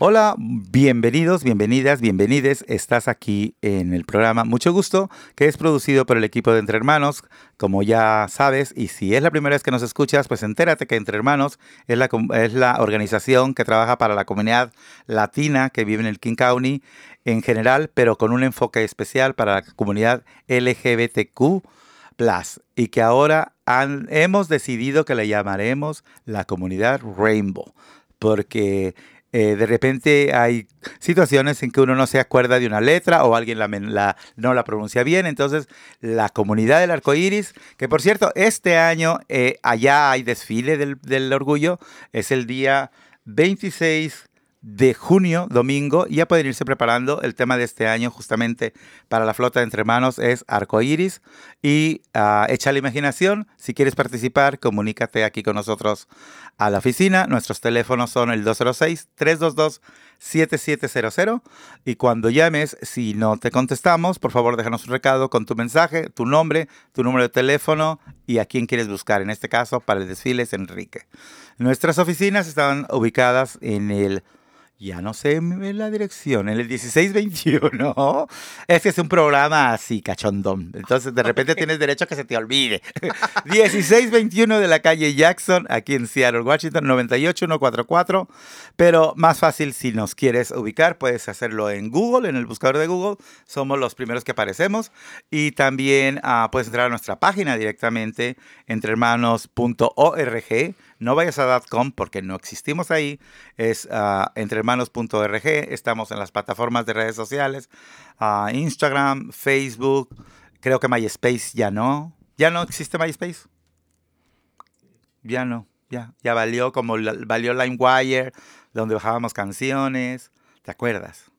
Hola, bienvenidos, bienvenidas, bienvenides. Estás aquí en el programa Mucho Gusto, que es producido por el equipo de Entre Hermanos, como ya sabes, y si es la primera vez que nos escuchas, pues entérate que Entre Hermanos es la, organización que trabaja para la comunidad latina que vive en el King County en general, pero con un enfoque especial para la comunidad LGBTQ y que ahora hemos decidido que le llamaremos la comunidad Rainbow, porque eh, de repente hay situaciones en que uno no se acuerda de una letra o alguien la, no la pronuncia bien. Entonces, la comunidad del arco iris, que por cierto, este año eh, allá hay desfile del, del orgullo, es el día 26 de junio, domingo, ya pueden irse preparando. El tema de este año, justamente para la flota de entre manos, es arcoíris. Y uh, echa la imaginación. Si quieres participar, comunícate aquí con nosotros a la oficina. Nuestros teléfonos son el 206-322-7700. Y cuando llames, si no te contestamos, por favor déjanos un recado con tu mensaje, tu nombre, tu número de teléfono y a quién quieres buscar. En este caso, para el desfile es Enrique. Nuestras oficinas están ubicadas en el ya no sé la dirección, en el 1621. Este es un programa así, cachondón. Entonces, de repente tienes derecho a que se te olvide. 1621 de la calle Jackson, aquí en Seattle, Washington, 98144. Pero más fácil si nos quieres ubicar, puedes hacerlo en Google, en el buscador de Google. Somos los primeros que aparecemos. Y también uh, puedes entrar a nuestra página directamente, entrehermanos.org no vayas a .com porque no existimos ahí. Es uh, Estamos en las plataformas de redes sociales. Uh, Instagram, Facebook. Creo que MySpace ya no. ¿Ya no existe MySpace? Ya no. Ya, ya valió como valió LimeWire, donde bajábamos canciones. ¿Te acuerdas?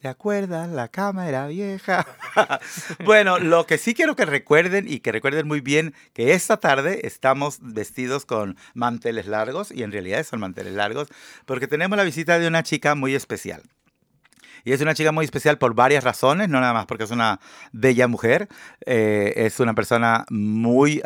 ¿Te acuerdas? La cama era vieja. bueno, lo que sí quiero que recuerden y que recuerden muy bien que esta tarde estamos vestidos con manteles largos y en realidad son manteles largos porque tenemos la visita de una chica muy especial. Y es una chica muy especial por varias razones, no nada más porque es una bella mujer, eh, es una persona muy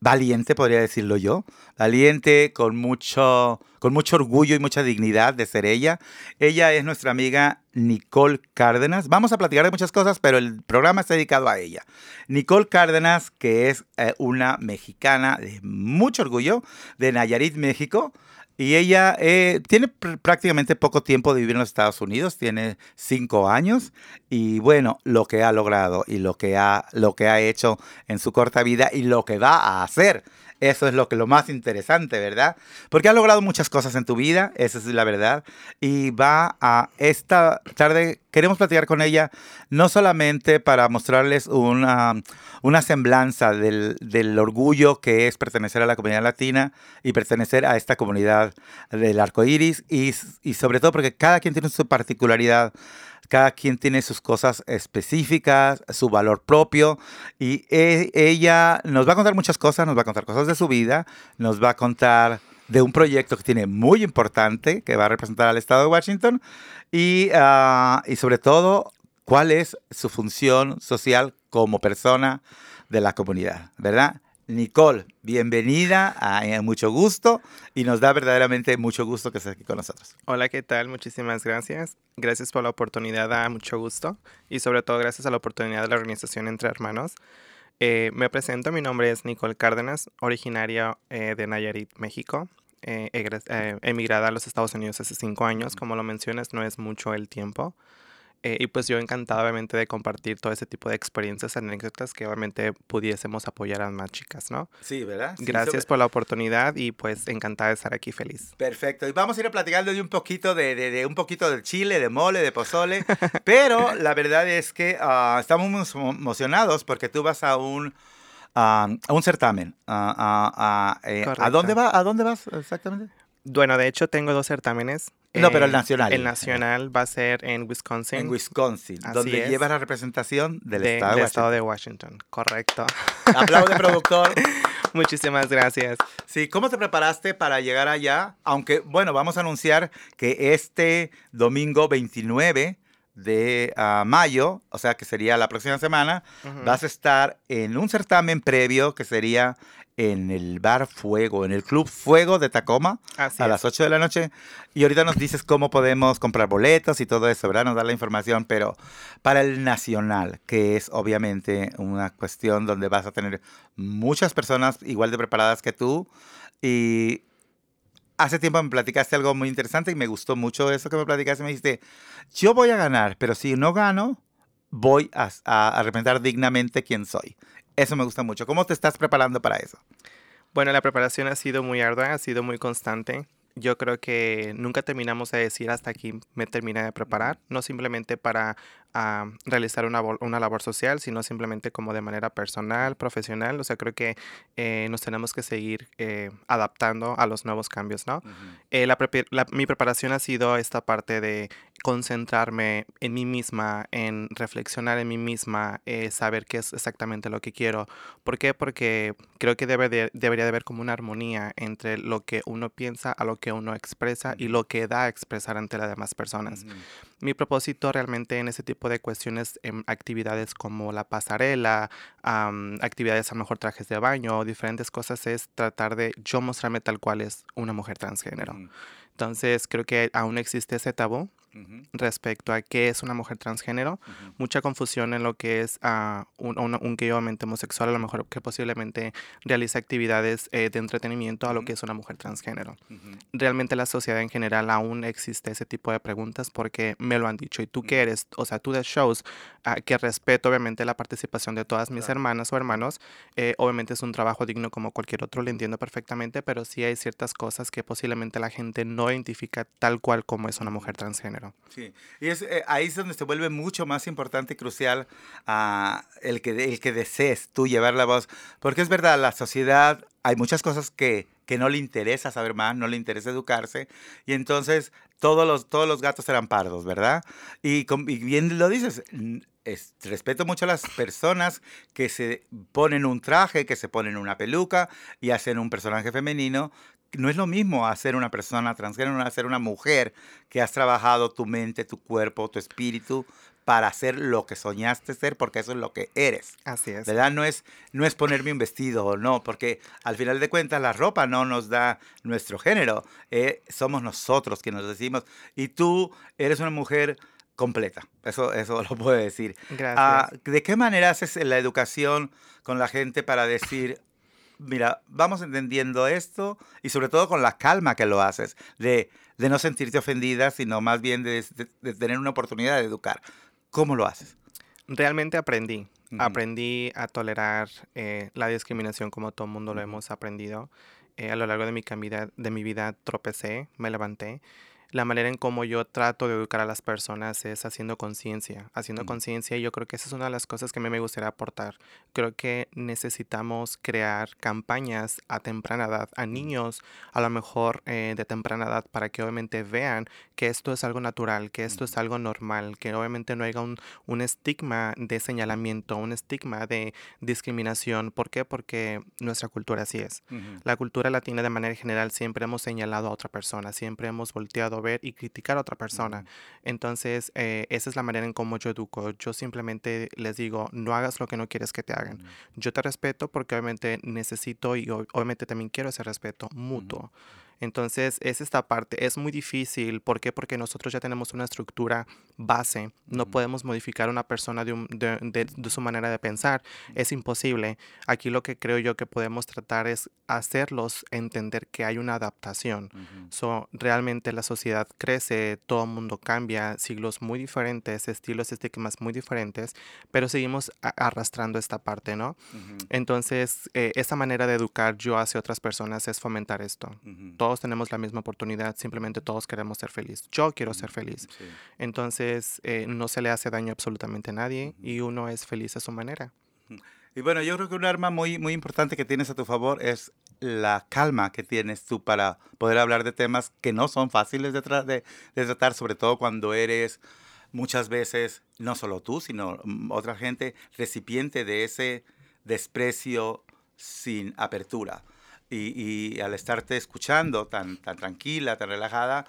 valiente, podría decirlo yo, valiente, con mucho, con mucho orgullo y mucha dignidad de ser ella. Ella es nuestra amiga Nicole Cárdenas. Vamos a platicar de muchas cosas, pero el programa está dedicado a ella. Nicole Cárdenas, que es eh, una mexicana de mucho orgullo, de Nayarit, México. Y ella eh, tiene prácticamente poco tiempo de vivir en los Estados Unidos, tiene cinco años. Y bueno, lo que ha logrado y lo que ha, lo que ha hecho en su corta vida y lo que va a hacer eso es lo que lo más interesante, ¿verdad? Porque has logrado muchas cosas en tu vida, esa es la verdad. Y va a esta tarde, queremos platicar con ella, no solamente para mostrarles una, una semblanza del, del orgullo que es pertenecer a la comunidad latina y pertenecer a esta comunidad del arco iris, y, y sobre todo porque cada quien tiene su particularidad cada quien tiene sus cosas específicas, su valor propio y e, ella nos va a contar muchas cosas, nos va a contar cosas de su vida, nos va a contar de un proyecto que tiene muy importante que va a representar al estado de Washington y, ah, y sobre todo cuál es su función social como persona de la comunidad, ¿verdad? Nicole, bienvenida a, Mucho Gusto y nos da verdaderamente mucho gusto que estés aquí con nosotros. Hola, ¿qué tal? Muchísimas gracias. Gracias por la oportunidad, a mucho gusto y sobre todo gracias a la oportunidad de la organización Entre Hermanos. Eh, me presento, mi nombre es Nicole Cárdenas, originaria eh, de Nayarit, México. Eh, emigrada a los Estados Unidos hace cinco años, como lo mencionas, no es mucho el tiempo. Eh, y pues yo encantado obviamente de compartir todo ese tipo de experiencias, anécdotas que obviamente pudiésemos apoyar a más chicas, ¿no? Sí, ¿verdad? Gracias por la oportunidad y pues encantada de estar aquí feliz. Perfecto. Y vamos a ir platicando de un poquito de, de, un poquito de chile, de mole, de pozole. pero la verdad es que uh, estamos muy emocionados porque tú vas a un a un certamen. Eh, ¿A dónde va? ¿A dónde vas exactamente? Bueno, de hecho tengo dos certámenes. No, pero el nacional. El nacional va a ser en Wisconsin. En Wisconsin, donde lleva la representación del, estado, de estado, de Washington. Correcto. Aplaude, productor. Muchísimas gracias. Sí, ¿cómo te preparaste para llegar allá? Aunque, bueno, vamos a anunciar que este domingo 29 de ah, mayo, o sea que sería la próxima semana, vas a estar en un certamen previo que sería en el bar Fuego, en el Club Fuego de Tacoma, Así a es. las 8 de la noche. Y ahorita nos dices cómo podemos comprar boletos y todo eso, ¿verdad? Nos da la información, pero para el nacional, que es obviamente una cuestión donde vas a tener muchas personas igual de preparadas que tú. Y hace tiempo me platicaste algo muy interesante y me gustó mucho eso que me platicaste. Me dijiste, yo voy a ganar, pero si no gano, voy a, a, a representar dignamente quién soy. Eso me gusta mucho. ¿Cómo te estás preparando para eso? Bueno, la preparación ha sido muy ardua, ha sido muy constante. Yo creo que nunca terminamos de decir hasta aquí me terminé de preparar, no simplemente para ah, realizar una, una labor social, sino simplemente como de manera personal, profesional. O sea, creo que eh, nos tenemos que seguir eh, adaptando a los nuevos cambios, ¿no? Eh, la prepe- la- mi preparación ha sido esta parte de concentrarme en mí misma, en reflexionar en mí misma, eh, saber qué es exactamente lo que quiero. ¿Por qué? Porque creo que debe de- debería de haber como una armonía entre lo que uno piensa, a lo que uno expresa y lo que da a expresar ante las demás personas. Mi propósito realmente en ese tipo de cuestiones, en actividades como la pasarela, actividades a lo mejor trajes de baño, diferentes cosas, es tratar de yo mostrarme tal cual es una mujer transgénero. Entonces creo que aún existe ese tabú respecto a qué es una mujer transgénero. Mucha confusión en lo que es ah, un, un, un obviamente homosexual, a lo mejor que posiblemente realiza actividades eh, de entretenimiento a lo Ujú. que es una mujer transgénero. Realmente la sociedad en general aún existe ese tipo de preguntas porque me lo han dicho. ¿Y tú qué eres? O sea, tú de shows, ah, que respeto obviamente la participación de todas mis Claro. hermanas o hermanos. eh, obviamente es un trabajo digno como cualquier otro, lo entiendo perfectamente, pero sí hay ciertas cosas que posiblemente la gente no identifica tal cual como es una mujer transgénero. Sí, y es, eh, ahí es donde se vuelve mucho más importante y crucial ah, el, que, el que desees tú llevar la voz. Porque es verdad, la sociedad, hay muchas cosas que, que no le interesa saber más, no le interesa educarse, y entonces todos los, todos los gatos eran pardos, ¿verdad? Y, con- y bien lo dices, es- respeto mucho a las personas que se ponen un traje, que se ponen una peluca y hacen un personaje femenino. No es lo mismo hacer una persona transgénero, hacer una mujer que has trabajado tu mente, tu cuerpo, tu espíritu para hacer lo que soñaste ser, porque eso es lo que eres. Así es. ¿Verdad? No es, no es ponerme un vestido o no, porque al final de cuentas la ropa no nos da nuestro género. eh, somos nosotros quienes nos decimos. Y tú eres una mujer completa. Eso, eso lo puedo decir. Gracias. Ah, ¿De qué manera haces la educación con la gente para decir, mira, vamos entendiendo esto y sobre todo con la calma que lo haces, de, de no sentirte ofendida, sino más bien de, de- de tener una oportunidad de educar? ¿Cómo lo haces? Realmente aprendí. Aprendí a tolerar eh, la discriminación como todo el mundo lo hemos aprendido. Eh, a lo largo de mi, de mi vida tropecé, me levanté. La manera en cómo yo trato de educar a las personas es haciendo conciencia. Haciendo Ujú. conciencia y yo creo que esa es una de las cosas que a mí me gustaría aportar. Creo que necesitamos crear campañas a temprana edad, a niños a lo mejor eh, de temprana edad, para que obviamente vean que esto es algo natural, que esto es Ujú. algo normal, que obviamente no haya un, un estigma de señalamiento, un estigma de discriminación. ¿Por qué? Porque nuestra cultura así es. La cultura latina de manera general siempre hemos señalado a otra persona, siempre hemos volteado ver y criticar a otra persona. Entonces, eh, esa es la manera en cómo yo educo. Yo simplemente les digo, no hagas lo que no quieres que te hagan. Yo te respeto porque obviamente necesito y ob- obviamente también quiero ese respeto mutuo. Entonces, es esta parte, es muy difícil. ¿Por qué? Porque nosotros ya tenemos una estructura base. No Ujú. podemos modificar a una persona de, un- de- de- de su manera de pensar. Es imposible. Aquí lo que creo yo que podemos tratar es hacerlos entender que hay una adaptación. Ujú. So, realmente la sociedad crece, todo el mundo cambia, siglos muy diferentes, estilos, estigmas muy diferentes, pero seguimos arrastrando esta parte, ¿no? Ujú. Entonces, eh, esa manera de educar yo hacia otras personas es fomentar esto. Ujú. Todos tenemos la misma oportunidad, simplemente todos queremos ser felices. Yo quiero ser feliz. Sí. Entonces, eh, no se le hace daño absolutamente a nadie y uno es feliz a su manera. Y bueno, yo creo que un arma muy, muy importante que tienes a tu favor es la calma que tienes tú para poder hablar de temas que no son fáciles de, tra- de- de tratar, sobre todo cuando eres muchas veces, no solo tú, sino mm, otra gente, recipiente de ese desprecio sin apertura. Y, y al estarte escuchando tan, tan tranquila, tan relajada,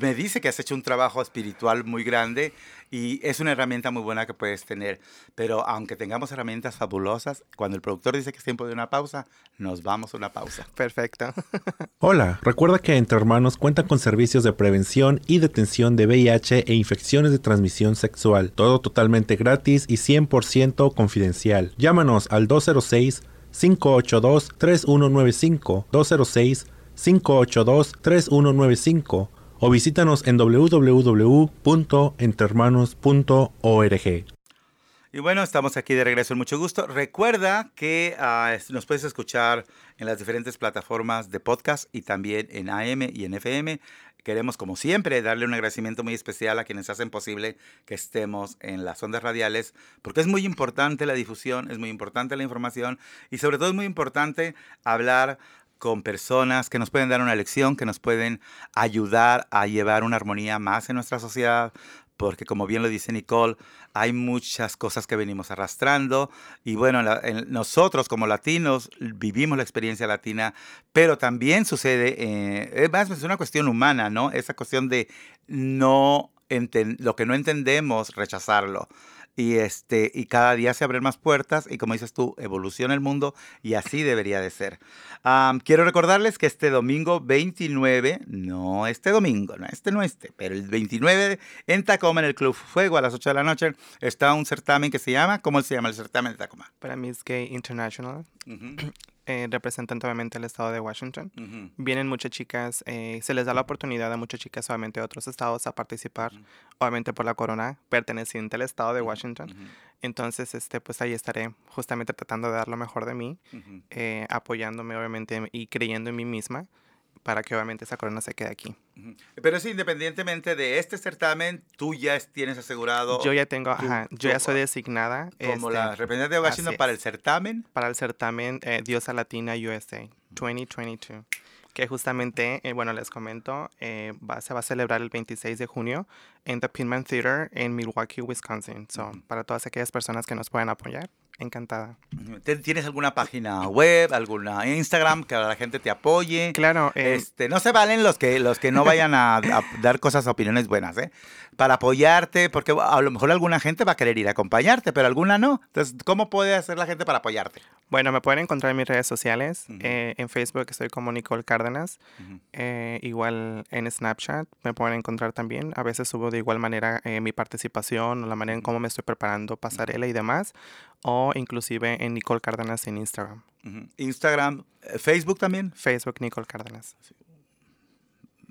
Me dice que has hecho un trabajo espiritual muy grande y es una herramienta muy buena que puedes tener. Pero aunque tengamos herramientas fabulosas, cuando el productor dice que es tiempo de una pausa, nos vamos a una pausa. Perfecto. Hola, recuerda que Entre Hermanos cuenta con servicios de prevención y detención de VIH e infecciones de transmisión sexual. Todo totalmente gratis y 100% confidencial. Llámanos al 206 582 3195 206 582-3195 o visítanos en www.entermanos.org. Y bueno, estamos aquí de regreso en mucho gusto. Recuerda que ah, nos puedes escuchar en las diferentes plataformas de podcast y también en AM y en FM. Queremos, como siempre, darle un agradecimiento muy especial a quienes hacen posible que estemos en las ondas radiales, porque es muy importante la difusión, es muy importante la información y sobre todo es muy importante hablar con personas que nos pueden dar una lección, que nos pueden ayudar a llevar una armonía más en nuestra sociedad, porque como bien lo dice Nicole, hay muchas cosas que venimos arrastrando y bueno, nosotros como latinos vivimos la experiencia latina, pero también sucede, eh, es es una cuestión humana, ¿no? Esa cuestión de no lo que no entendemos, rechazarlo y este y cada día se abren más puertas y como dices tú evoluciona el mundo y así debería de ser. Quiero recordarles que este domingo 29 no este domingo no este no este pero el 29 en Tacoma en el Club Fuego a las 8 de la noche está un certamen que se llama ¿cómo se llama el certamen de Tacoma? para Miss Gay International eh, representan obviamente el estado de Washington. Vienen muchas chicas, eh, se les da la oportunidad a muchas chicas obviamente de otros estados a participar, obviamente por la corona perteneciente al estado de Washington. Entonces, este, pues ahí estaré justamente tratando de dar lo mejor de mí, eh, apoyándome obviamente y creyendo en mí misma para que obviamente esa corona se quede aquí. Pero es independientemente de este certamen, tú ya tienes asegurado. Yo ya tengo, ajá, yo ya soy designada. Como la este, representante de Washington para el certamen. Para el certamen eh, Diosa Latina USA 2022 que justamente, eh, bueno, les comento, eh, va, se va a celebrar el 26 de junio en The Pinman Theater en Milwaukee, Wisconsin. So, para todas aquellas personas que nos puedan apoyar, encantada. ¿Tienes alguna página web, alguna Instagram que la gente te apoye? Claro. Eh, este, no se valen los que, los que no vayan a, dar cosas, opiniones buenas, ¿eh? Para apoyarte, porque a lo mejor alguna gente va a querer ir a acompañarte, pero alguna no. Entonces, ¿cómo puede hacer la gente para apoyarte? Bueno, me pueden encontrar en mis redes sociales. Eh, en Facebook estoy como Nicole Cárdenas. Eh, igual en Snapchat me pueden encontrar también. A veces subo de igual manera mi participación o la manera en cómo me estoy preparando pasarela y demás o inclusive en Nicole Cárdenas en Instagram. Instagram, eh, Facebook también. Facebook Nicole Cárdenas.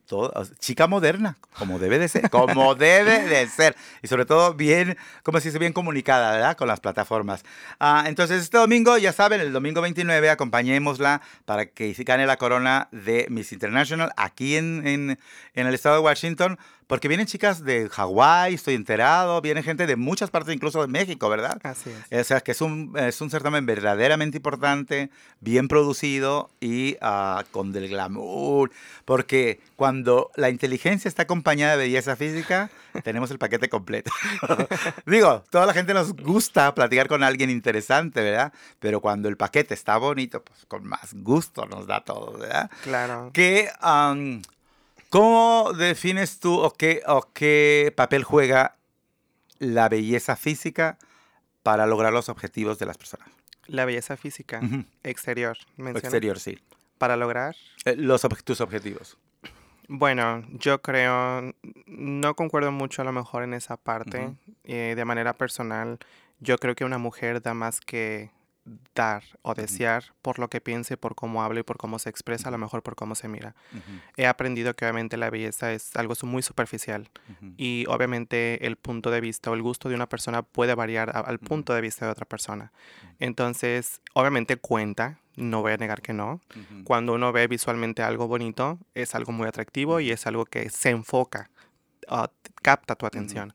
Todo, chica moderna, como debe de ser, como debe de ser. Y sobre todo bien, como si se bien comunicada, ¿verdad? Con las plataformas. Ah, entonces, este domingo, ya saben, el domingo 29, acompañémosla para que gane la corona de Miss International aquí en, en, en el estado de Washington porque vienen chicas de Hawái, estoy enterado, viene gente de muchas partes, incluso de México, ¿verdad? Así es. O sea, que es un, es un certamen verdaderamente importante, bien producido y uh, con del glamour. Porque cuando la inteligencia está acompañada de belleza física, tenemos el paquete completo. Digo, toda la gente nos gusta platicar con alguien interesante, ¿verdad? Pero cuando el paquete está bonito, pues con más gusto nos da todo, ¿verdad? Claro. Que... Um, ¿Cómo defines tú o qué, o qué papel juega la belleza física para lograr los objetivos de las personas? La belleza física, exterior, Exterior, sí. Para lograr... Eh, los, tus objetivos. Bueno, yo creo, no concuerdo mucho a lo mejor en esa parte. Eh, de manera personal, yo creo que una mujer da más que dar o desear por lo que piense, por cómo habla y por cómo se expresa, a lo mejor por cómo se mira. He aprendido que obviamente la belleza es algo muy superficial y obviamente el punto de vista o el gusto de una persona puede variar al punto de vista de otra persona. Entonces, obviamente cuenta, no voy a negar que no. Cuando uno ve visualmente algo bonito, es algo muy atractivo y es algo que se enfoca Ah, capta tu atención.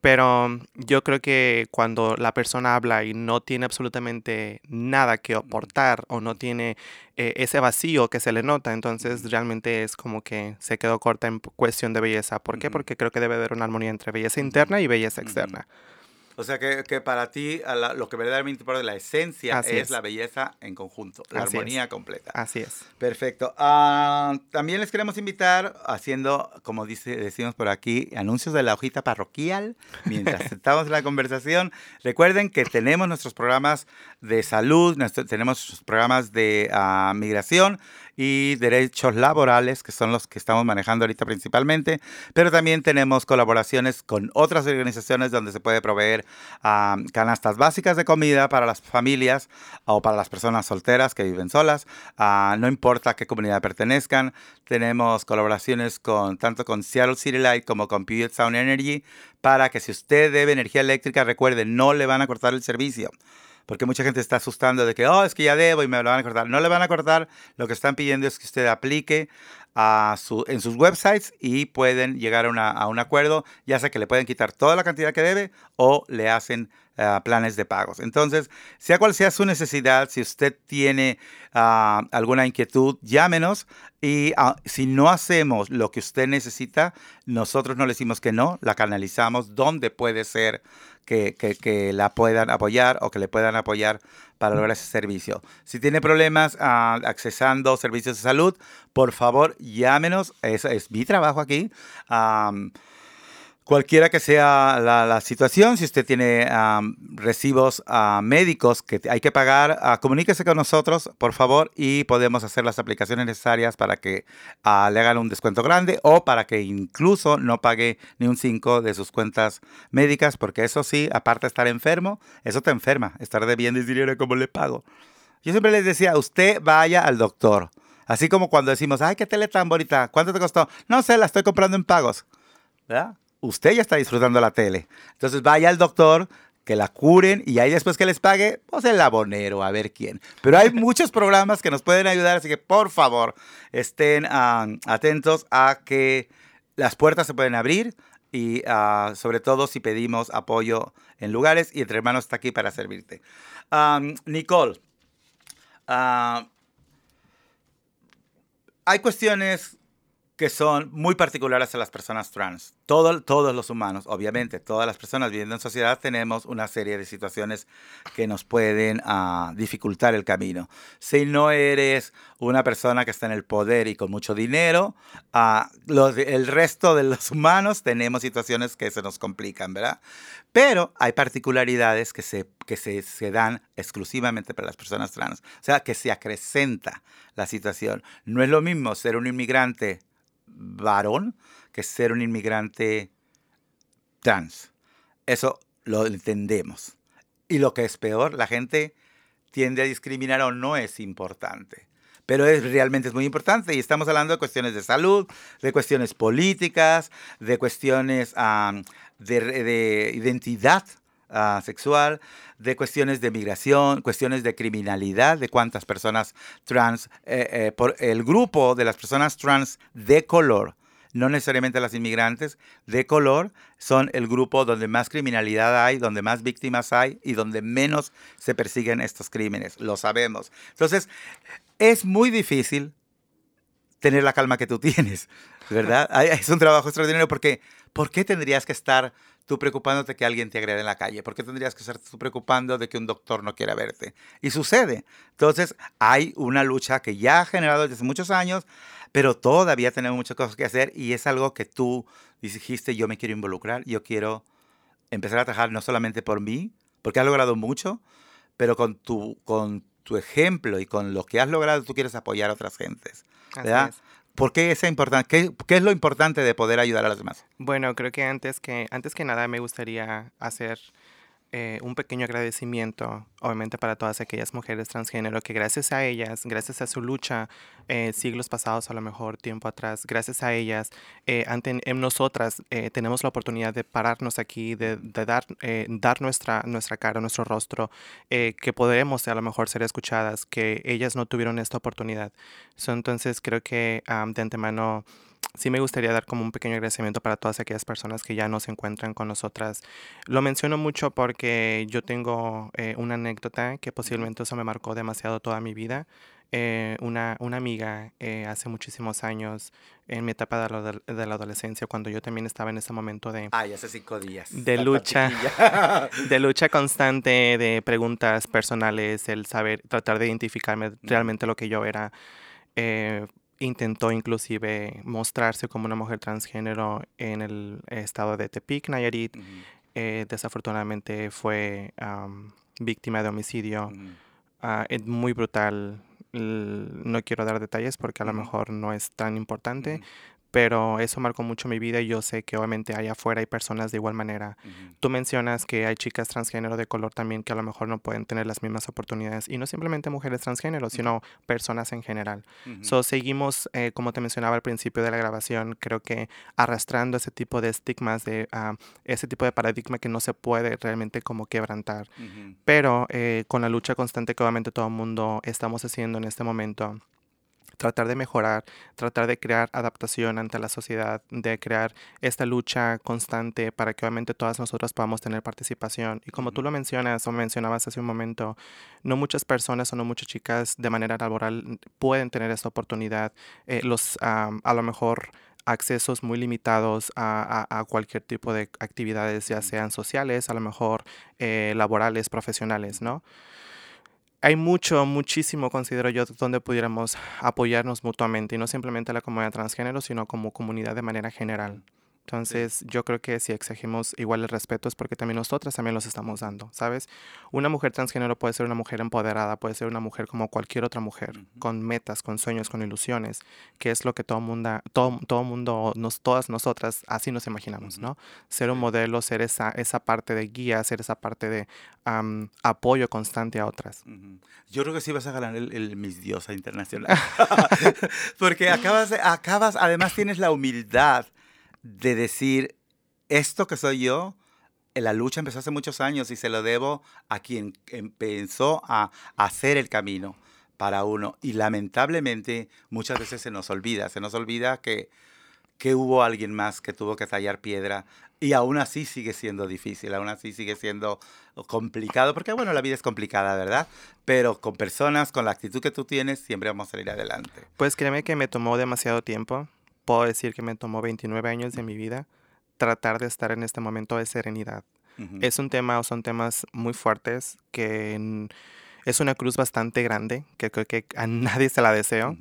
Pero yo creo que cuando la persona habla y no tiene absolutamente nada que aportar o no tiene eh, ese vacío que se le nota, entonces realmente es como que se quedó corta en cuestión de belleza. ¿Por qué? Porque creo que debe haber una armonía entre belleza interna y belleza externa. O sea que, que para ti a la- lo que verdaderamente importa la esencia Así es, es. la belleza en conjunto, la Así es. armonía completa. Así es. Perfecto. Ah, también les queremos invitar haciendo, como dice, decimos por aquí, anuncios de la hojita parroquial mientras estamos en la conversación. Recuerden que tenemos nuestros programas de salud, nuestro- tenemos nuestros programas de ah, migración y derechos laborales, que son los que estamos manejando ahorita principalmente, pero también tenemos colaboraciones con otras organizaciones donde se puede proveer ah, canastas básicas de comida para las familias o para las personas solteras que viven solas, ah, no importa a qué comunidad pertenezcan. Tenemos colaboraciones con tanto con Seattle City Light como con Puget Sound Energy para que si usted debe energía eléctrica, recuerde, no le van a cortar el servicio. Porque mucha gente está asustando de que, oh, es que ya debo y me lo van a cortar. No le van a cortar. Lo que están pidiendo es que usted aplique a su, en sus websites y pueden llegar a, a un acuerdo, ya sea que le pueden quitar toda la cantidad que debe o le hacen ah, planes de pagos. Entonces, sea cual sea su necesidad, si usted tiene ah, alguna inquietud, llámenos y ah, si no hacemos lo que usted necesita, nosotros no le decimos que no, la canalizamos donde puede ser que, que- que la puedan apoyar o que le puedan apoyar para lograr ese servicio. Si tiene problemas ah, accesando servicios de salud, por favor llámenos. Ese es mi trabajo aquí. Am, Cualquiera que sea la, la situación, si usted tiene am, recibos ah, médicos que hay que pagar, ah, comuníquese con nosotros, por favor, y podemos hacer las aplicaciones necesarias para que ah, le hagan un descuento grande o para que incluso no pague ni un 5 de sus cuentas médicas, porque eso sí, aparte de estar enfermo, eso te enferma, estar debiendo "¿Ahora ¿cómo le pago? Yo siempre les decía, usted vaya al doctor. Así como cuando decimos, ay, qué tele tan bonita, ¿cuánto te costó? No sé, la estoy comprando en pagos. ¿verdad? Usted ya está disfrutando la tele. Entonces vaya al doctor, que la curen y ahí después que les pague, pues el abonero, a ver quién. Pero hay muchos programas que nos pueden ayudar, así que por favor estén atentos a que las puertas se pueden abrir y ah, sobre todo si pedimos apoyo en lugares y entre hermanos está aquí para servirte. Nicole, ah, hay cuestiones que son muy particulares a las personas trans. Todo- todos los humanos, obviamente, todas las personas viviendo en sociedad tenemos una serie de situaciones que nos pueden ah, dificultar el camino. Si no eres una persona que está en el poder y con mucho dinero, ah, los- el resto de los humanos tenemos situaciones que se nos complican, ¿verdad? Pero hay particularidades que se, que se, se dan exclusivamente para las personas trans. O sea, que se acrecenta la situación. No es lo mismo ser un inmigrante varón que ser un inmigrante trans. Eso lo entendemos. Y lo que es peor, la gente tiende a discriminar o no es importante. Pero es, realmente es muy importante y estamos hablando de cuestiones de salud, de cuestiones políticas, de cuestiones de identidad ah, sexual, de cuestiones de migración, cuestiones de criminalidad, de cuántas personas trans, eh, eh, por el grupo de las personas trans de color, no necesariamente las inmigrantes de color, son el grupo donde más criminalidad hay, donde más víctimas hay y donde menos se persiguen estos crímenes. Lo sabemos. Entonces, es muy difícil tener la calma que tú tienes, ¿verdad? Es un trabajo extraordinario porque ¿por qué tendrías que estar tú preocupándote que alguien te agrede en la calle? ¿Por qué tendrías que estar tú preocupando de que un doctor no quiera verte? Y sucede. Entonces, hay una lucha que ya ha generado desde muchos años, pero todavía tenemos muchas cosas que hacer y es algo que tú dijiste, yo me quiero involucrar, yo quiero empezar a trabajar no solamente por mí, porque has logrado mucho, pero con tu, con tu ejemplo y con lo que has logrado, tú quieres apoyar a otras gentes. ¿verdad? ¿Por qué es importante? ¿Qué, qué es lo importante de poder ayudar a los demás? Bueno, creo que antes que, antes que nada me gustaría hacer eh, un pequeño agradecimiento, obviamente para todas aquellas mujeres transgénero que gracias a ellas, gracias a su lucha eh, siglos pasados, a lo mejor tiempo atrás, gracias a ellas, eh, ante, en nosotras eh, tenemos la oportunidad de pararnos aquí, de, dar, eh, dar nuestra, nuestra cara, nuestro rostro, que podemos a lo mejor ser escuchadas, que ellas no tuvieron esta oportunidad. Entonces creo que de antemano sí me gustaría dar como un pequeño agradecimiento para todas aquellas personas que ya no se encuentran con nosotras. Lo menciono mucho porque yo tengo eh, una anécdota que posiblemente eso me marcó demasiado toda mi vida. eh, una, una amiga eh, hace muchísimos años, en mi etapa de la, de la, adolescencia, cuando yo también estaba en ese momento de... Ay, hace cinco días. De lucha, de lucha constante, de preguntas personales, el saber, tratar de identificarme realmente lo que yo era. Eh, intentó inclusive mostrarse como una mujer transgénero en el estado de Tepic, Nayarit. desafortunadamente fue víctima de homicidio. Ah, es muy brutal no quiero dar detalles porque a lo mejor no es tan importante, pero eso marcó mucho mi vida y yo sé que obviamente allá afuera hay personas de igual manera. Tú mencionas que hay chicas transgénero de color también que a lo mejor no pueden tener las mismas oportunidades y no simplemente mujeres transgénero, sino personas en general. So, seguimos, eh, como te mencionaba al principio de la grabación, creo que arrastrando ese tipo de estigmas, de ah, ese tipo de paradigma que no se puede realmente como quebrantar. Pero eh, con la lucha constante que obviamente todo el mundo estamos haciendo en este momento, tratar de mejorar, tratar de crear adaptación ante la sociedad, de crear esta lucha constante para que obviamente todas nosotras podamos tener participación. Y como tú lo mencionas o mencionabas hace un momento, no muchas personas o no muchas chicas de manera laboral pueden tener esta oportunidad. Eh, los, a lo mejor accesos muy limitados a, cualquier tipo de actividades, ya sean sociales, a lo mejor eh, laborales, profesionales, ¿no? Hay mucho, muchísimo, considero yo, donde pudiéramos apoyarnos mutuamente, y no simplemente la comunidad transgénero, sino como comunidad de manera general. Entonces, yo creo que si exigimos igual el respeto es porque también nosotras también los estamos dando, ¿sabes? Una mujer transgénero puede ser una mujer empoderada, puede ser una mujer como cualquier otra mujer, con metas, con sueños, con ilusiones, que es lo que todo mundo, todo, todo mundo, nos, todas nosotras así nos imaginamos, ¿no? Ser un modelo, ser esa, esa parte de guía, ser esa parte de apoyo constante a otras. Yo creo que sí vas a ganar el, el Miss Diosa Internacional. porque acabas, acabas, además tienes la humildad de decir, esto que soy yo, la lucha empezó hace muchos años y se lo debo a quien empezó a hacer el camino para uno. Y lamentablemente muchas veces se nos olvida, se nos olvida que, que hubo alguien más que tuvo que tallar piedra y aún así sigue siendo difícil, aún así sigue siendo complicado, porque bueno, la vida es complicada, ¿verdad? Pero con personas, con la actitud que tú tienes, siempre vamos a salir adelante. Pues créeme que me tomó demasiado tiempo puedo decir que me tomó 29 años de mi vida tratar de estar en este momento de serenidad. Es un tema o son temas muy fuertes que es una cruz bastante grande que creo que a nadie se la deseo,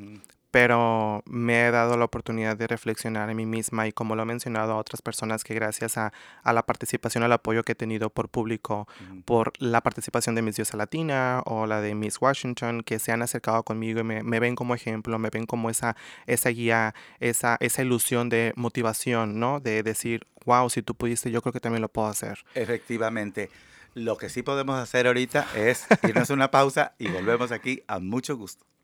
pero me he dado la oportunidad de reflexionar en mí misma y como lo he mencionado a otras personas que gracias a, la participación, al apoyo que he tenido por público, por la participación de Miss Diosa Latina o la de Miss Washington, que se han acercado conmigo y me, ven como ejemplo, me ven como esa, esa guía, esa, esa ilusión de motivación, ¿no? De decir, wow, si tú pudiste, yo creo que también lo puedo hacer. Efectivamente. Lo que sí podemos hacer ahorita es irnos una pausa y volvemos aquí a mucho gusto.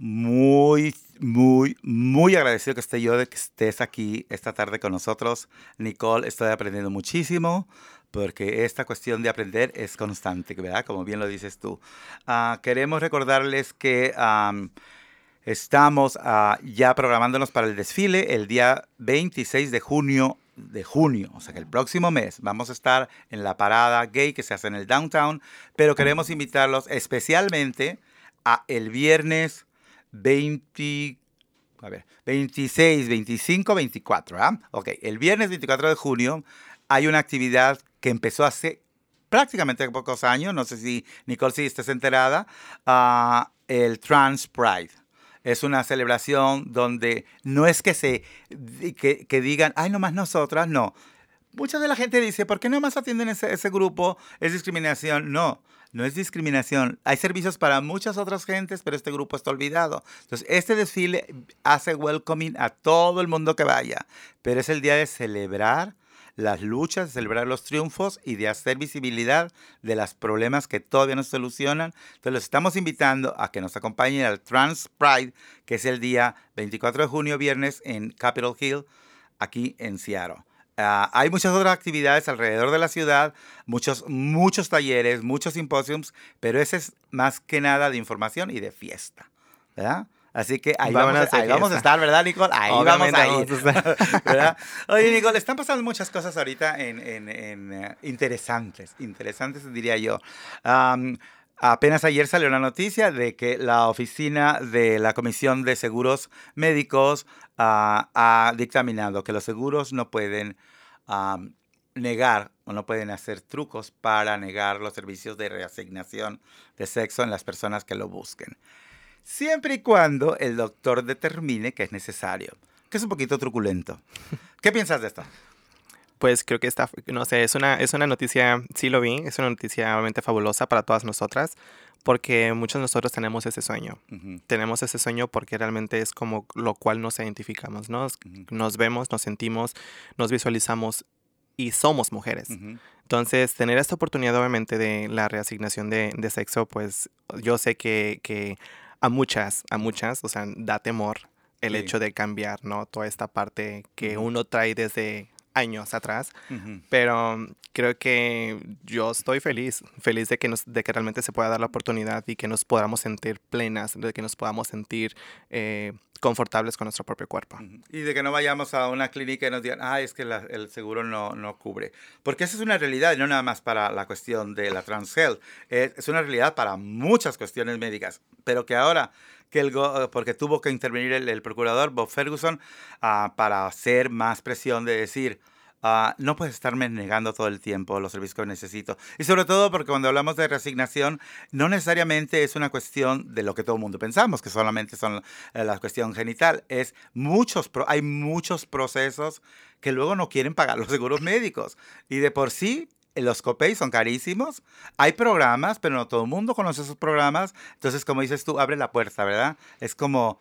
Muy, muy, muy agradecido que esté yo de que estés aquí esta tarde con nosotros. Nicole, estoy aprendiendo muchísimo porque esta cuestión de aprender es constante, ¿verdad? Como bien lo dices tú. Ah, queremos recordarles que estamos ah, ya programándonos para el desfile el día 26 de junio de junio, o sea que el próximo mes vamos a estar en la parada gay que se hace en el downtown, pero queremos invitarlos especialmente a el viernes 20, a ver, 26, 25, 24, ¿ah? Ok, el viernes 24 de junio hay una actividad que empezó hace prácticamente pocos años, no sé si Nicole si estás enterada, uh, el Trans Pride. Es una celebración donde no es que se que, que digan, ay, nomás nosotras, no. Mucha de la gente dice, ¿por qué no más atienden ese, ese grupo? Es discriminación. No, no es discriminación. Hay servicios para muchas otras gentes, pero este grupo está olvidado. Entonces, este desfile hace welcoming a todo el mundo que vaya, pero es el día de celebrar las luchas, de celebrar los triunfos y de hacer visibilidad de los problemas que todavía no se solucionan. Entonces los estamos invitando a que nos acompañen al Trans Pride, que es el día 24 de junio, viernes, en Capitol Hill, aquí en Seattle. Ah, hay muchas otras actividades alrededor de la ciudad, muchos, muchos talleres, muchos simposiums, pero ese es más que nada de información y de fiesta, ¿verdad? Así que ahí, vamos, a, ahí vamos a estar, ¿verdad, Nicole? Ahí vamos a ir. ¿verdad? Oye, Nicole, están pasando muchas cosas ahorita en, en, en uh, interesantes, interesantes diría yo. Um, Apenas ayer salió la noticia de que la oficina de la Comisión de Seguros Médicos uh, ha dictaminado que los seguros no pueden negar o no pueden hacer trucos para negar los servicios de reasignación de sexo en las personas que lo busquen siempre y cuando el doctor determine que es necesario, que es un poquito truculento. ¿Qué piensas de esto? Pues creo que está, no sé, es una, es una noticia, sí lo vi, es una noticia obviamente fabulosa para todas nosotras, porque muchos de nosotros tenemos ese sueño. Tenemos ese sueño porque realmente es como lo cual nos identificamos, ¿no? Nos vemos, nos sentimos, nos visualizamos y somos mujeres. Entonces, tener esta oportunidad obviamente de la reasignación de, de sexo, pues yo sé que, que a muchas, a muchas, o sea, da temor el hecho de cambiar, ¿no? Toda esta parte que uno trae desde años atrás, pero creo que yo estoy feliz, feliz de que, nos, de que realmente se pueda dar la oportunidad y que nos podamos sentir plenas, de que nos podamos sentir eh, confortables con nuestro propio cuerpo. Y de que no vayamos a una clínica y nos digan, ah, es que el seguro no, no cubre. Porque esa es una realidad, no nada más para la cuestión de la transhealth, es, es una realidad para muchas cuestiones médicas, pero que ahora que el porque tuvo que intervenir el, procurador Bob Ferguson uh, para hacer más presión de decir, Uh, no puedes estarme negando todo el tiempo los servicios que necesito. Y sobre todo porque cuando hablamos de resignación, no necesariamente es una cuestión de lo que todo el mundo pensamos, que solamente son eh, la cuestión genital. Es muchos, hay muchos procesos que luego no quieren pagar los seguros médicos. Y de por sí los copays son carísimos. Hay programas, pero no todo el mundo conoce esos programas. Entonces, como dices tú, abre la puerta, ¿verdad? Es como,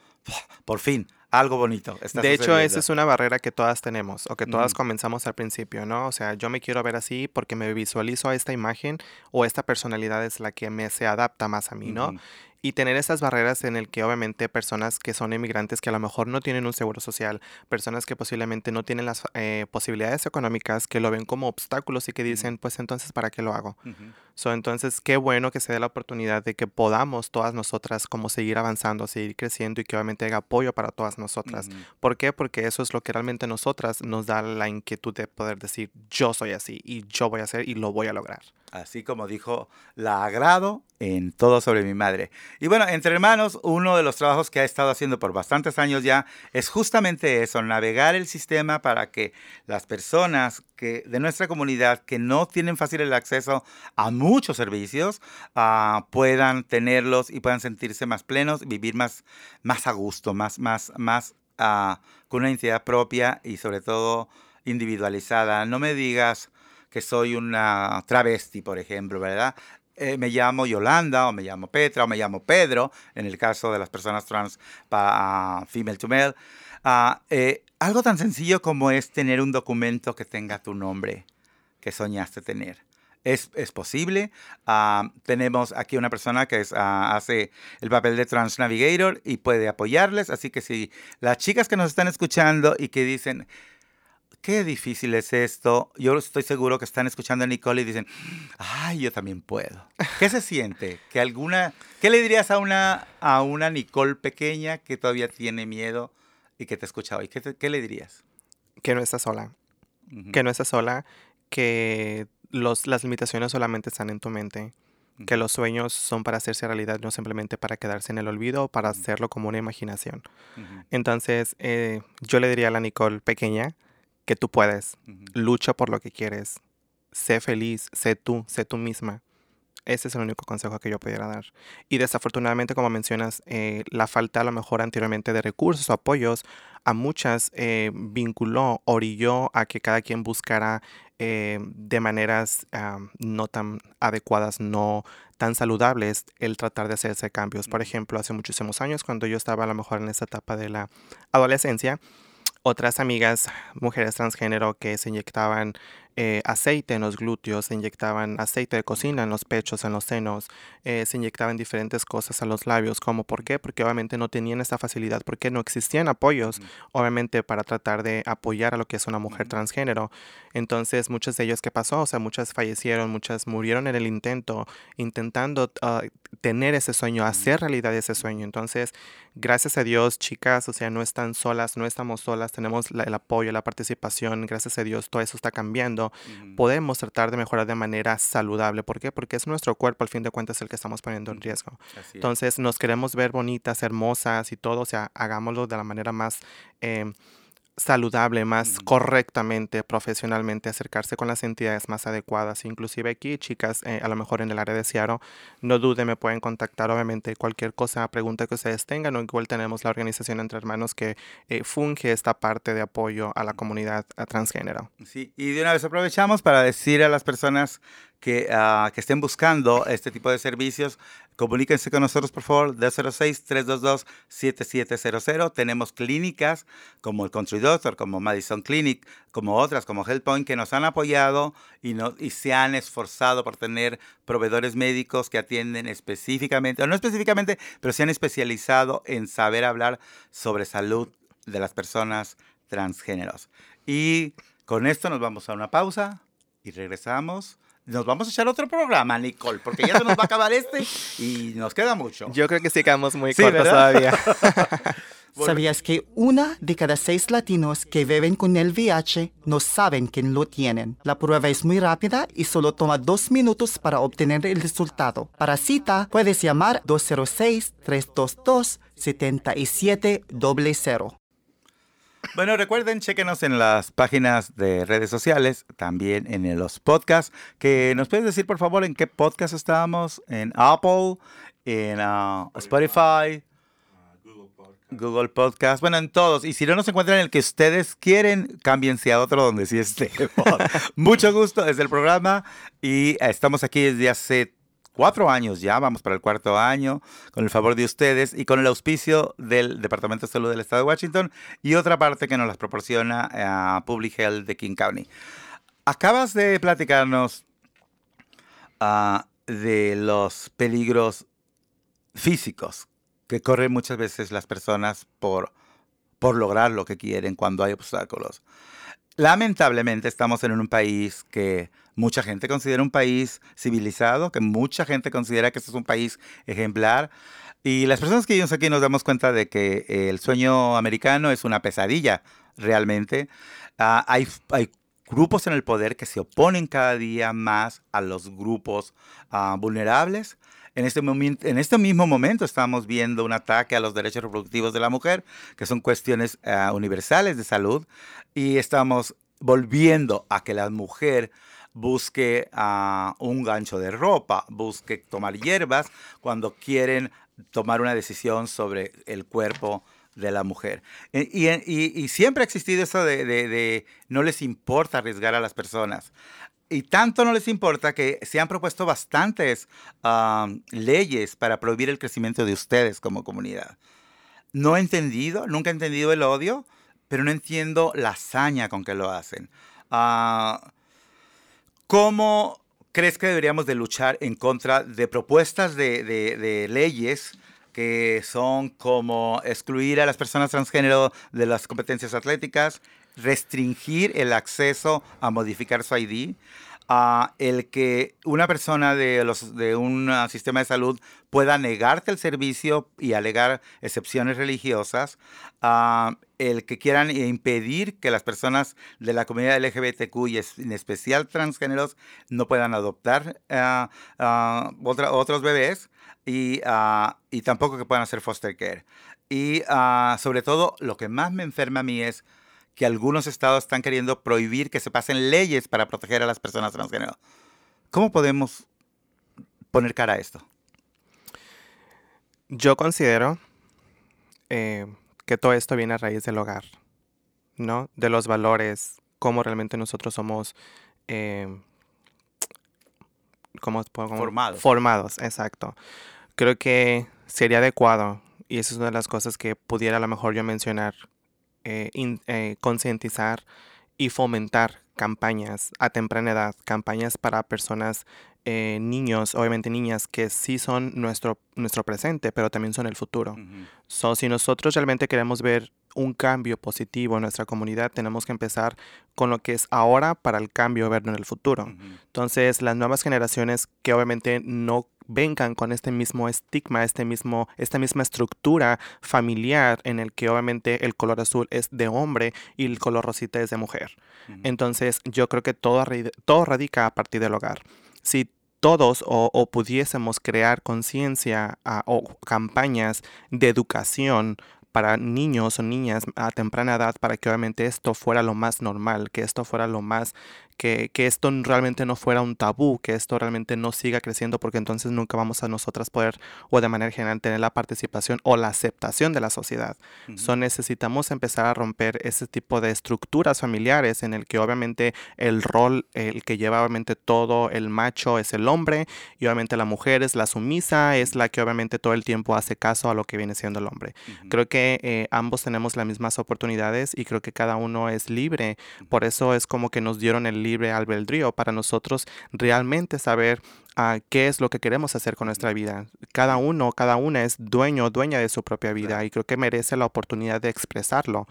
por fin, algo bonito. de hecho, esa es una barrera que todas tenemos o que todas comenzamos al principio, ¿no? O sea, yo me quiero ver así porque me visualizo a esta imagen o esta personalidad es la que me se adapta más a mí, ¿no? Y tener esas barreras en el que obviamente personas que son emigrantes que a lo mejor no tienen un seguro social, personas que posiblemente no tienen las eh, posibilidades económicas, que lo ven como obstáculos y que dicen, pues entonces, ¿para qué lo hago? so, entonces, qué bueno que se dé la oportunidad de que podamos todas nosotras como seguir avanzando, seguir creciendo y que obviamente haya apoyo para todas nosotras. ¿Por qué? Porque eso es lo que realmente nosotras nos da la inquietud de poder decir, yo soy así y yo voy a hacer y lo voy a lograr así como dijo, la agrado en todo sobre mi madre. Y bueno, entre hermanos, uno de los trabajos que ha estado haciendo por bastantes años ya es justamente eso, navegar el sistema para que las personas que, de nuestra comunidad que no tienen fácil el acceso a muchos servicios ah, puedan tenerlos y puedan sentirse más plenos, vivir más, más a gusto, más, más, más uh, con una identidad propia y sobre todo individualizada. No me digas que soy una travesti, por ejemplo, ¿verdad? Eh, me llamo Yolanda o me llamo Petra o me llamo Pedro, en el caso de las personas trans para female to male. Ah, eh, algo tan sencillo como es tener un documento que tenga tu nombre que soñaste tener. Es, es posible. Ah, tenemos aquí una persona que ah, hace el papel de Trans Navigator y puede apoyarles. Así que si las chicas que nos están escuchando y que dicen, qué difícil es esto. Yo estoy seguro que están escuchando a Nicole y dicen, ay, yo también puedo. ¿Qué se siente? ¿Que alguna, ¿Qué le dirías a una, a una Nicole pequeña que todavía tiene miedo y que te escucha hoy? ¿Qué, qué le dirías? Que no está sola. Que no está sola, que los, las limitaciones solamente están en tu mente que los sueños son para hacerse realidad, no simplemente para quedarse en el olvido o para hacerlo como una imaginación. Entonces, eh, yo le diría a la Nicole pequeña que tú puedes. Lucha por lo que quieres. Sé feliz, sé tú, sé tú misma. Ese es el único consejo que yo pudiera dar. Y desafortunadamente, como mencionas, eh, la falta a lo mejor anteriormente de recursos o apoyos a muchas eh, vinculó, orilló a que cada quien buscara eh, de maneras no tan adecuadas, no tan saludables, el tratar de hacerse cambios. Por ejemplo, hace muchísimos años, cuando yo estaba a lo mejor en esa etapa de la adolescencia, otras amigas, mujeres transgénero, que se inyectaban eh, aceite en los glúteos, se inyectaban aceite de cocina en los pechos, en los senos, eh, se inyectaban diferentes cosas a los labios. ¿Cómo? ¿Por qué? Porque obviamente no tenían esa facilidad, porque no existían apoyos, obviamente, para tratar de apoyar a lo que es una mujer transgénero. Entonces, muchas de ellas, ¿qué pasó? O sea, muchas fallecieron, muchas murieron en el intento, intentando ah, tener ese sueño, hacer realidad ese sueño. Entonces, gracias a Dios, chicas, o sea, no están solas, no estamos solas, tenemos el apoyo, la participación, gracias a Dios, todo eso está cambiando podemos tratar de mejorar de manera saludable. ¿Por qué? Porque es nuestro cuerpo, al fin de cuentas, el que estamos poniendo en riesgo. Entonces, nos queremos ver bonitas, hermosas y todo, o sea, hagámoslo de la manera más... Eh, saludable, más correctamente, profesionalmente, acercarse con las entidades más adecuadas. Inclusive aquí, chicas, eh, a lo mejor en el área de Seattle, no duden, me pueden contactar, obviamente, cualquier cosa, pregunta que ustedes tengan, o igual tenemos la organización Entre Hermanos que eh, funge esta parte de apoyo a la comunidad transgénero. Sí, y de una vez aprovechamos para decir a las personas que, uh, que estén buscando este tipo de servicios, comuníquense con nosotros, por favor, 206-322-7700. Tenemos clínicas como el Country Doctor, como Madison Clinic, como otras, como HealthPoint, que nos han apoyado y, no, y se han esforzado por tener proveedores médicos que atienden específicamente, o no específicamente, pero se han especializado en saber hablar sobre salud de las personas transgéneros. Y con esto nos vamos a una pausa y regresamos nos vamos a echar otro programa, Nicole, porque ya se nos va a acabar este y nos queda mucho. Yo creo que sí quedamos muy cortos todavía. ¿Sabías que una de cada seis latinos que beben con el VIH no saben que lo tienen? La prueba es muy rápida y solo toma dos minutos para obtener el resultado. Para cita, puedes llamar 206-322-7700. Bueno, recuerden, chequenos en las páginas de redes sociales, también en los podcasts, que nos puedes decir por favor en qué podcast estábamos, en Apple, en uh, Spotify, Google Podcast, bueno, en todos. Y si no nos encuentran en el que ustedes quieren, cámbiense a otro donde sí esté. Mucho gusto, es el programa y estamos aquí desde hace cuatro años ya, vamos para el cuarto año, con el favor de ustedes y con el auspicio del Departamento de Salud del Estado de Washington y otra parte que nos las proporciona a Public Health de King County. Acabas de platicarnos ah, de los peligros físicos que corren muchas veces las personas por, por lograr lo que quieren cuando hay obstáculos. Lamentablemente estamos en un país que mucha gente considera un país civilizado, que mucha gente considera que este es un país ejemplar. Y las personas que vivimos aquí nos damos cuenta de que el sueño americano es una pesadilla, realmente. Ah, hay, hay grupos en el poder que se oponen cada día más a los grupos ah, vulnerables. En este, en este mismo momento estamos viendo un ataque a los derechos reproductivos de la mujer, que son cuestiones ah, universales de salud, y estamos volviendo a que la mujer busque uh, un gancho de ropa, busque tomar hierbas cuando quieren tomar una decisión sobre el cuerpo de la mujer. E, y, siempre ha existido eso de, no les importa arriesgar a las personas. Y tanto no les importa que se han propuesto bastantes leyes para prohibir el crecimiento de ustedes como comunidad. No he entendido, nunca he entendido el odio, pero no entiendo la hazaña con que lo hacen. Ah, ¿Cómo crees que deberíamos de luchar en contra de propuestas de, leyes que son como excluir a las personas transgénero de las competencias atléticas, restringir el acceso a modificar su ID, el que una persona de, los, de un sistema de salud pueda negarte el servicio y alegar excepciones religiosas, a el que quieran impedir que las personas de la comunidad LGBTQ y en especial transgéneros no puedan adoptar otros bebés y, y, tampoco que puedan hacer foster care. Y sobre todo, lo que más me enferma a mí es que algunos estados están queriendo prohibir que se pasen leyes para proteger a las personas transgénero. ¿Cómo podemos poner cara a esto? Yo considero eh, que todo esto viene a raíz del hogar, ¿no? De los valores, cómo realmente nosotros somos... Eh, formados. Formados, exacto. Creo que sería adecuado, y esa es una de las cosas que pudiera a lo mejor yo mencionar eh, eh, concientizar y fomentar campañas a temprana edad, campañas para personas, eh, niños, obviamente niñas, que sí son nuestro, nuestro presente, pero también son el futuro. So, si nosotros realmente queremos ver un cambio positivo en nuestra comunidad, tenemos que empezar con lo que es ahora para el cambio verlo en el futuro. Entonces, las nuevas generaciones que obviamente no vengan con este mismo estigma, este mismo, esta misma estructura familiar en el que obviamente el color azul es de hombre y el color rosita es de mujer. Entonces, yo creo que todo, todo radica a partir del hogar. Si todos o, o pudiésemos crear conciencia o campañas de educación para niños o niñas a temprana edad para que obviamente esto fuera lo más normal, que esto fuera lo más, que, que esto realmente no fuera un tabú, que esto realmente no siga creciendo porque entonces nunca vamos a nosotras poder o de manera general tener la participación o la aceptación de la sociedad. Ujú. So, necesitamos empezar a romper ese tipo de estructuras familiares en el que obviamente el rol, el que lleva obviamente todo el macho es el hombre y obviamente la mujer es la sumisa, es la que obviamente todo el tiempo hace caso a lo que viene siendo el hombre. Ujú. Creo que eh, ambos tenemos las mismas oportunidades y creo que cada uno es libre. Por eso es como que nos dieron el libre albedrío para nosotros realmente saber ah, qué es lo que queremos hacer con nuestra vida. Cada uno, cada una es dueño o dueña de su propia vida y creo que merece la oportunidad de expresarlo.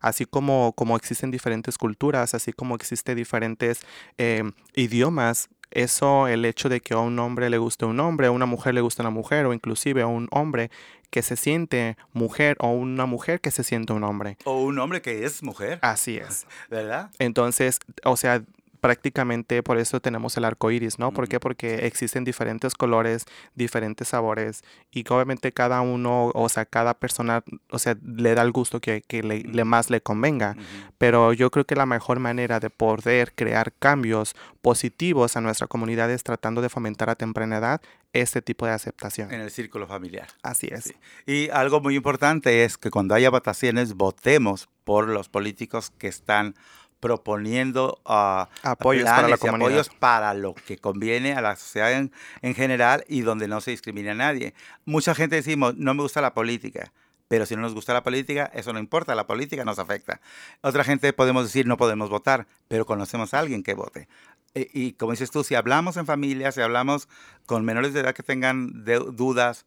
Así como, como existen diferentes culturas, así como existen diferentes eh, idiomas, eso, el hecho de que a un hombre le guste un hombre, a una mujer le guste una mujer, o inclusive a un hombre que se siente mujer o una mujer que se siente un hombre. O un hombre que es mujer, Así es. ¿verdad? Entonces, o sea, prácticamente por eso tenemos el arco iris, ¿no? ¿Por qué? Porque existen diferentes colores, diferentes sabores, y que obviamente cada uno, o sea, cada persona, o sea, le da el gusto que, que le, más le convenga. Pero yo creo que la mejor manera de poder crear cambios positivos a nuestra comunidad es tratando de fomentar a temprana edad este tipo de aceptación. En el círculo familiar. Así es. Sí. Y algo muy importante es que cuando haya votaciones votemos por los políticos que están proponiendo ah, Apoyos para la comunidad. apoyos para lo que conviene a la sociedad en, en general y donde no se discrimina a nadie. Mucha gente decimos, no me gusta la política. Pero si no nos gusta la política, eso no importa, la política nos afecta. Otra gente podemos decir, no podemos votar, pero conocemos a alguien que vote. E- Y, como dices tú, si hablamos en familia, si hablamos con menores de edad que tengan de- dudas,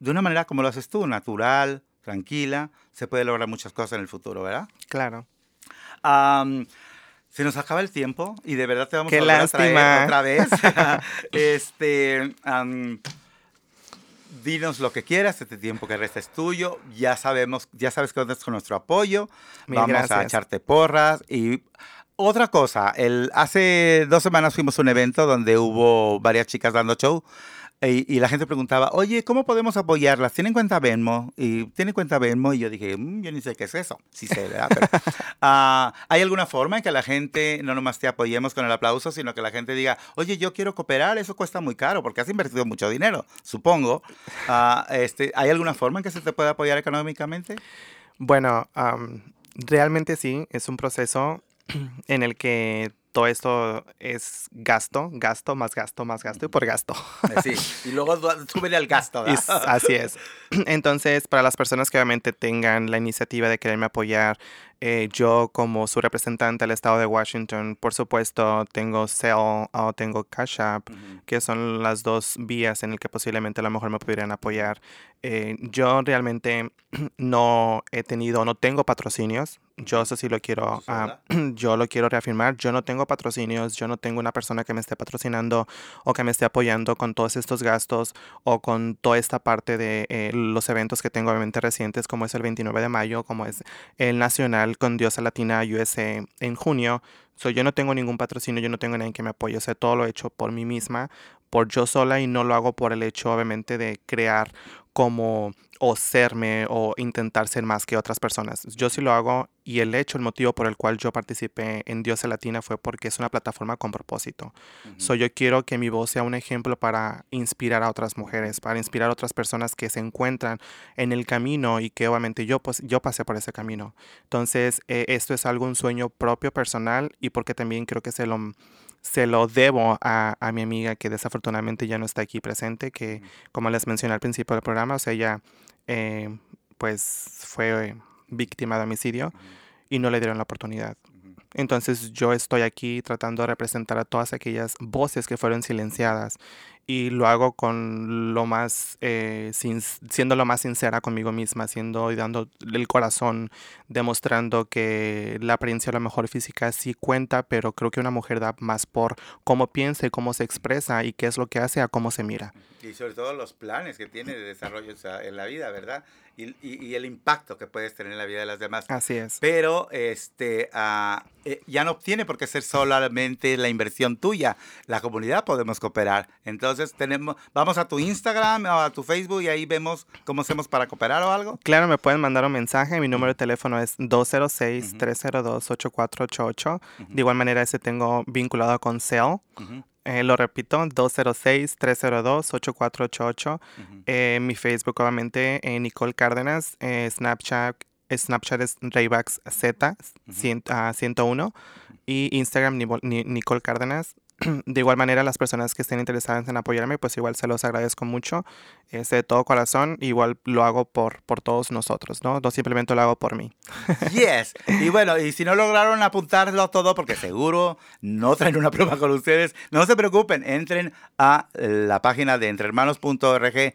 de una manera como lo haces tú, natural, tranquila, se puede lograr muchas cosas en el futuro, ¿verdad? Claro. Am, se nos acaba el tiempo y de verdad te vamos ¡Qué a a traer otra vez. este, am, dinos lo que quieras, este tiempo que resta es tuyo. Ya sabemos, ya sabes que cuentas con nuestro apoyo. Mil vamos a gracias. echarte porras y otra cosa, el, hace dos semanas fuimos a un evento donde hubo varias chicas dando show y, y la gente preguntaba, oye, ¿cómo podemos apoyarlas? ¿Tienen cuenta Venmo? Y ¿tienen cuenta Venmo? Y yo dije, "Mm, yo ni sé qué es eso. Sí sé, ¿verdad? Pero, ah, ¿Hay alguna forma en que la gente no nomás te apoyemos con el aplauso, sino que la gente diga, oye, yo quiero cooperar, eso cuesta muy caro porque has invertido mucho dinero, supongo. Ah, este, ¿Hay alguna forma en que se te pueda apoyar económicamente? Bueno, am, realmente sí, es un proceso en el que todo esto es gasto, gasto, más gasto, más gasto y por gasto. Eh, Sí, y luego súbele al gasto. Así es. Entonces, para las personas que obviamente tengan la iniciativa de quererme apoyar, eh, yo como su representante al estado de Washington, por supuesto, tengo Zelle o tengo Cash App, Ujú. que son las dos vías en el que posiblemente a lo mejor me pudieran apoyar. Eh, yo realmente no he tenido, no tengo patrocinios. Yo eso sí lo quiero, ah, yo lo quiero reafirmar. Yo no tengo patrocinios, yo no tengo una persona que me esté patrocinando o que me esté apoyando con todos estos gastos o con toda esta parte de eh, los eventos que tengo obviamente recientes, como es el 29 de mayo, como es el Nacional con Diosa Latina USA en junio. So, yo no tengo ningún patrocinio, yo no tengo nadie que me apoye. O sea, todo lo he hecho por mí misma, por yo sola y no lo hago por el hecho, obviamente, de crear como o serme o intentar ser más que otras personas. Yo sí lo hago y el hecho, el motivo por el cual yo participé en Diosa Latina fue porque es una plataforma con propósito. So, yo quiero que mi voz sea un ejemplo para inspirar a otras mujeres, para inspirar a otras personas que se encuentran en el camino y que obviamente yo, pues, yo pasé por ese camino. Entonces, eh, esto es algo, un sueño propio, personal y porque también creo que se lo, se lo debo a, a mi amiga que desafortunadamente ya no está aquí presente, que como les mencioné al principio del programa, o sea, ella eh, pues fue víctima de homicidio. y no le dieron la oportunidad. Entonces yo estoy aquí tratando de representar a todas aquellas voces que fueron silenciadas y lo hago con lo más, eh, siendo lo más sincera conmigo misma, siendo y dando el corazón, demostrando que la apariencia a lo mejor física sí cuenta, pero creo que una mujer da más por cómo piensa y cómo se expresa y qué es lo que hace a cómo se mira. Y sobre todo los planes que tiene de desarrollo en la vida, ¿verdad? Y, y- y el impacto que puedes tener en la vida de las demás. Así es. Pero este, ah, eh, ya no tiene por qué ser solamente la inversión tuya. La comunidad podemos cooperar. Entonces, tenemos, vamos a tu Instagram o a tu Facebook y ahí vemos cómo hacemos para cooperar o algo. Claro, me pueden mandar un mensaje. Mi número de teléfono es 206-302-8488. De igual manera, ese tengo vinculado con Cell. Ujú, Eh, lo repito, 206-302-8488. ujú. Eh, mi Facebook, obviamente, eh, Nicole Cárdenas. eh, Snapchat, Snapchat es Raybax Z, cien- ah, 101. Y Instagram, Nicole Cárdenas. De igual manera, las personas que estén interesadas en apoyarme, pues igual se los agradezco mucho. Este, de todo corazón, igual lo hago por, por todos nosotros, ¿no? No simplemente lo hago por mí. Yes. Y bueno, y si no lograron apuntarlo todo, porque seguro no traen una prueba con ustedes, no se preocupen, entren a la página de entrehermanos.org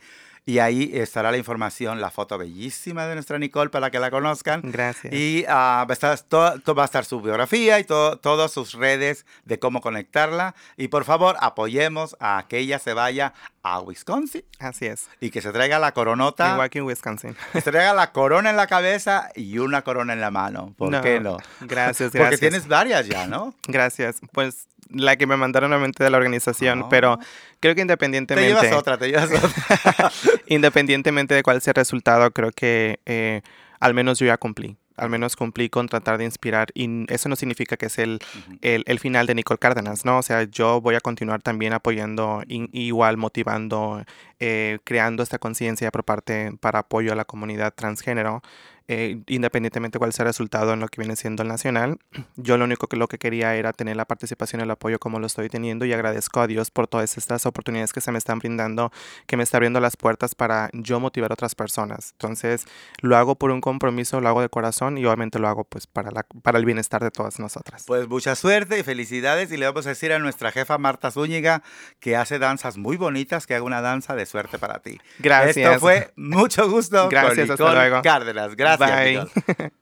y ahí estará la información, la foto bellísima de nuestra Nicole para que la conozcan. Gracias. Y ah, va, a estar, todo, todo va a estar su biografía y todo, todas sus redes de cómo conectarla. Y por favor, apoyemos a que ella se vaya a Wisconsin Así es. y que se traiga la coronota, Igual que en Wisconsin. que se traiga la corona en la cabeza y una corona en la mano. ¿Por qué no? Gracias, Porque gracias. tienes varias ya, ¿no? Gracias. Pues la que me mandaron nuevamente de la organización, Ah. pero creo que Te independientemente, llevas otra, te llevas otra. independientemente de cuál sea el resultado, creo que eh, al menos yo ya cumplí. Al menos cumplí con tratar de inspirar y eso no significa que es el, el, el final de Nicole Cárdenas, ¿no? O sea, yo voy a continuar también apoyando, in- igual motivando, eh, creando esta conciencia por parte, para apoyo a la comunidad transgénero, eh, independientemente cuál sea el resultado en lo que viene siendo el nacional. Yo lo único que lo que quería era tener la participación y el apoyo como lo estoy teniendo y agradezco a Dios por todas estas oportunidades que se me están brindando, que me está abriendo las puertas para yo motivar a otras personas. Entonces, lo hago por un compromiso, lo hago de corazón y obviamente lo hago pues para, la, para el bienestar de todas nosotras. Pues mucha suerte y felicidades. Y le vamos a decir a nuestra jefa Marta Zúñiga que hace danzas muy bonitas, que haga una danza de suerte para ti. Gracias. Esto fue mucho gusto. Gracias, con hasta luego. Cárdenas. Gracias. Bye. Nicole.